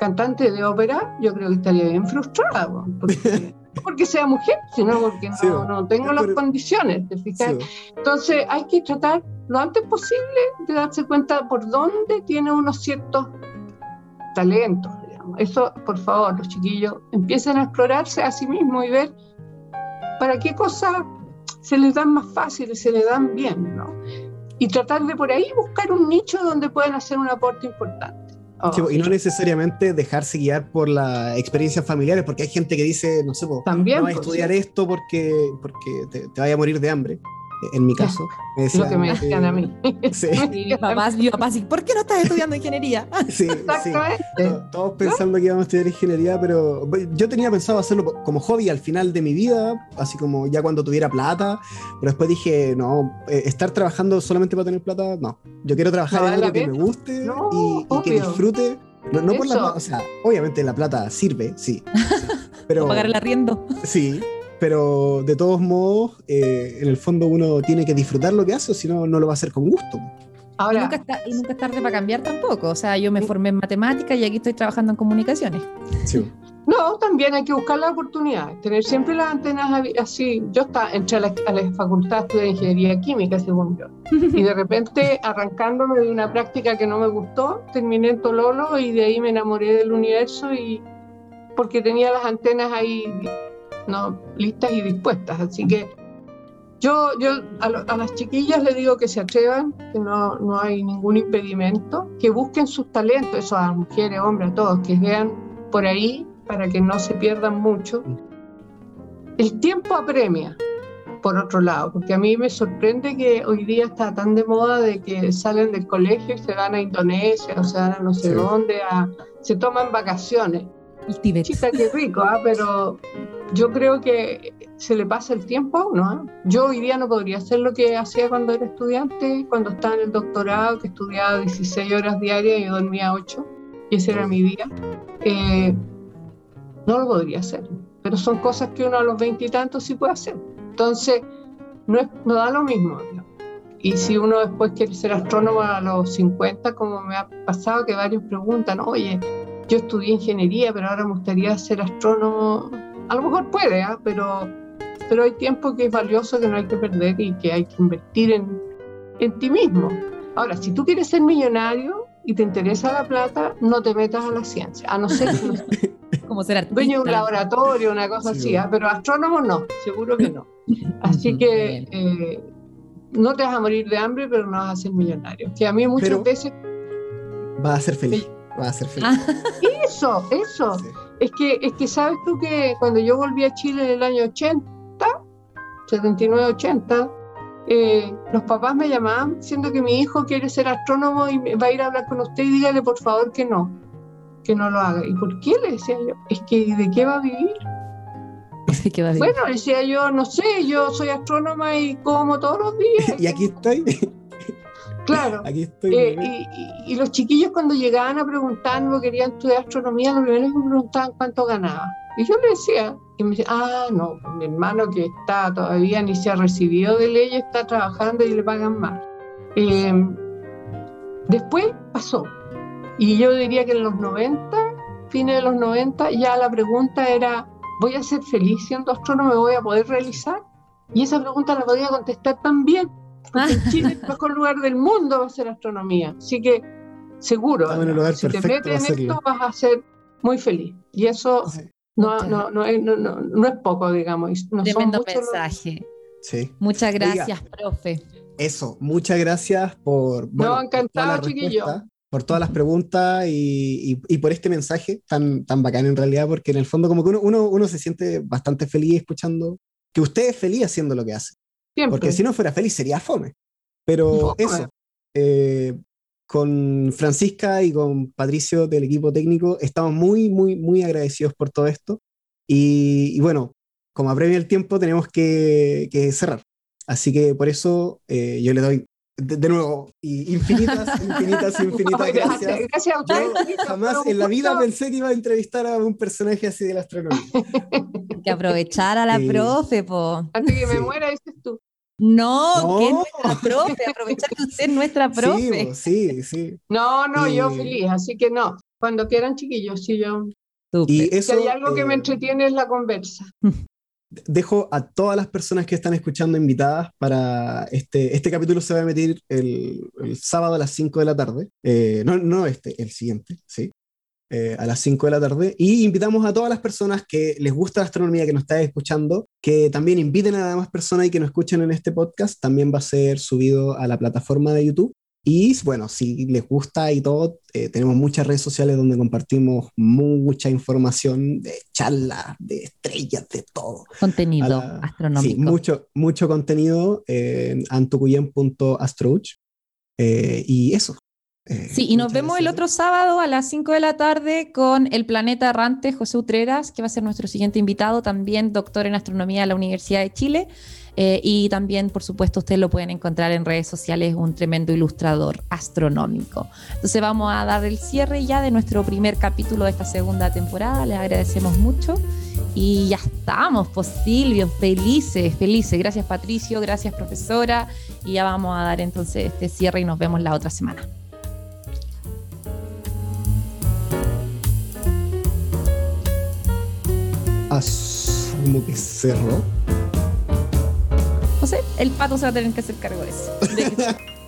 cantante de ópera, yo creo que estaría bien frustrada, porque, no porque sea mujer, sino porque no, tengo las condiciones, ¿te fijas? Entonces hay que tratar lo antes posible de darse cuenta por dónde tiene unos ciertos talentos, digamos. Eso, por favor, los chiquillos empiecen a explorarse a sí mismos y ver para qué cosa se les dan más fáciles, se les dan bien, ¿no? Y tratar de por ahí buscar un nicho donde puedan hacer un aporte importante. Y no necesariamente dejarse guiar por las experiencias familiares, porque hay gente que dice, no sé, También, no vas a estudiar esto porque, porque te, te vaya a morir de hambre en mi caso. Es lo que me decían a mí. Sí. mi papá, mi papá, ¿por qué no estás estudiando ingeniería? Sí. Sí. Todos pensando que íbamos a estudiar ingeniería, pero yo tenía pensado hacerlo como hobby al final de mi vida, así como ya cuando tuviera plata, pero después dije, no, eh, estar trabajando solamente para tener plata, no. Yo quiero trabajar en algo que me guste y, que disfrute. No, no por la plata, o sea, obviamente la plata sirve, sí. Pero, pagar el arriendo. Sí, pero de todos modos, eh, en el fondo uno tiene que disfrutar lo que hace, o si no, no lo va a hacer con gusto. Ahora, y nunca, está, y nunca es tarde para cambiar tampoco. O sea, yo me formé en matemáticas y aquí estoy trabajando en comunicaciones. Sí. No, también hay que buscar la oportunidad, tener siempre las antenas así. Yo estaba, entré a la, a la facultad de ingeniería química, según yo, y de repente arrancándome de una práctica que no me gustó, terminé en Tololo y de ahí me enamoré del universo y porque tenía las antenas ahí ¿no? listas y dispuestas. Así que yo, yo a, las chiquillas les digo que se atrevan, que no, no, hay ningún impedimento, que busquen sus talentos, eso a mujeres, hombres, a todos, que vean por ahí para que no se pierdan mucho. El tiempo apremia, por otro lado, porque a mí me sorprende que hoy día está tan de moda de que salen del colegio y se van a Indonesia, o se van a no sé dónde, a, se toman vacaciones. El Tíbet. Chica, qué rico, ¿ah? pero yo creo que se le pasa el tiempo a uno. ¿ah? Yo hoy día no podría hacer lo que hacía cuando era estudiante, cuando estaba en el doctorado, que estudiaba 16 horas diarias y dormía 8, y ese era mi día. Eh, no lo podría hacer, pero son cosas que uno a los veintitantos sí puede hacer. Entonces, no, es, no da lo mismo. ¿no? Y si uno después quiere ser astrónomo a los 50, como me ha pasado, que varios preguntan, oye, yo estudié ingeniería, pero ahora me gustaría ser astrónomo a lo mejor puede, ¿ah? pero, pero hay tiempo que es valioso que no hay que perder y que hay que invertir en, en ti mismo. Ahora, si tú quieres ser millonario y te interesa la plata, no te metas a la ciencia, a no ser que Como ser artista. dueño de un laboratorio, una cosa Sí, así. ¿ah? pero astrónomo no, seguro que no. Así que eh, no te vas a morir de hambre, pero no vas a ser millonario. Que a mí muchas Pero- veces Va a ser feliz. Va a ser feliz. Ah, eso, eso. Sí. Es que, es que sabes tú que cuando yo volví a Chile en el año 80, 79-80, eh, los papás me llamaban diciendo que mi hijo quiere ser astrónomo y me- va a ir a hablar con usted y dígale por favor que no, que no lo haga. ¿Y por qué? Le decía yo, es que ¿de qué va a vivir? ¿qué va a decir? Bueno, le decía yo, no sé, yo soy astrónoma y como todos los días. y aquí estoy. Claro. Aquí estoy. Eh, y los chiquillos cuando llegaban a preguntarme, querían estudiar astronomía, lo primero que me preguntaban cuánto ganaba. Y yo le decía, y me decía, ah, no, mi hermano que está todavía ni se ha recibido de ley, está trabajando y le pagan más. Eh, después pasó. Y yo diría que en los 90, fines de los 90, ya la pregunta era, ¿voy a ser feliz siendo astrónomo? ¿Me voy a poder realizar? Y esa pregunta la podía contestar también. Porque en Chile el mejor lugar del mundo va a ser astronomía. Así que seguro, Estamos en el lugar si te metes en esto vas a ser muy feliz. Y eso Sí. no, no, no, es, no, no- no es poco, digamos. Tremendo los- mensaje. Sí. Muchas Oiga. gracias, profe. Eso, muchas gracias por, bueno, por encantado, todas las chiquillo. respuestas, por todas las preguntas y, y- y por este mensaje tan, tan bacán en realidad, porque en el fondo como que uno, uno, uno se siente bastante feliz escuchando que usted es feliz haciendo lo que hace, Siempre. porque si no fuera feliz sería fome. Pero eso, eh, con Francisca y con Patricio del equipo técnico estamos muy, muy, muy agradecidos por todo esto y, y bueno, como apremia el tiempo tenemos que, que cerrar. Así que por eso eh, yo le doy de, de nuevo y infinitas, infinitas, infinitas Ay, gracias. Gracias a ustedes. Jamás en la vida pensé que iba a entrevistar a un personaje así de la astronomía. Que aprovechar a la Sí. profe, po. Antes que me Sí. muera, dices tú. No, No. que es nuestra profe, aprovechar que usted es nuestra profe. Sí, sí, sí. No, no, yo feliz, así que no. Cuando quieran, chiquillos, si yo. Y Si eso hay algo que me eh, entretiene es la conversa. dejo a todas las personas que están escuchando invitadas para este, este capítulo se va a emitir el, el sábado a las 5 de la tarde. Eh, no, no este, el siguiente, sí. Eh, a las 5 de la tarde. Y invitamos a todas las personas que les gusta la astronomía, que nos están escuchando, que también inviten a las demás personas y que nos escuchen en este podcast. También va a ser subido a la plataforma de YouTube. Y bueno, si les gusta y todo, eh, tenemos muchas redes sociales donde compartimos mucha información de charlas, de estrellas, de todo. Contenido la- astronómico. Sí, mucho, mucho contenido en antucuyen.astrouch. Eh, y eso. Eh, Sí, y nos vemos el gracias. otro sábado a las 5 de la tarde con el planeta errante José Utreras, que va a ser nuestro siguiente invitado, también doctor en astronomía de la Universidad de Chile. Eh, y también, por supuesto, ustedes lo pueden encontrar en redes sociales, un tremendo ilustrador astronómico. Entonces vamos a dar el cierre ya de nuestro primer capítulo de esta segunda temporada. Les agradecemos mucho. Y ya estamos, pues Silvio, felices, felices. Gracias Patricio, gracias profesora. Y ya vamos a dar entonces este cierre y nos vemos la otra semana. Asumo que cerró. No sé, el pato se va a tener que hacer cargo de eso.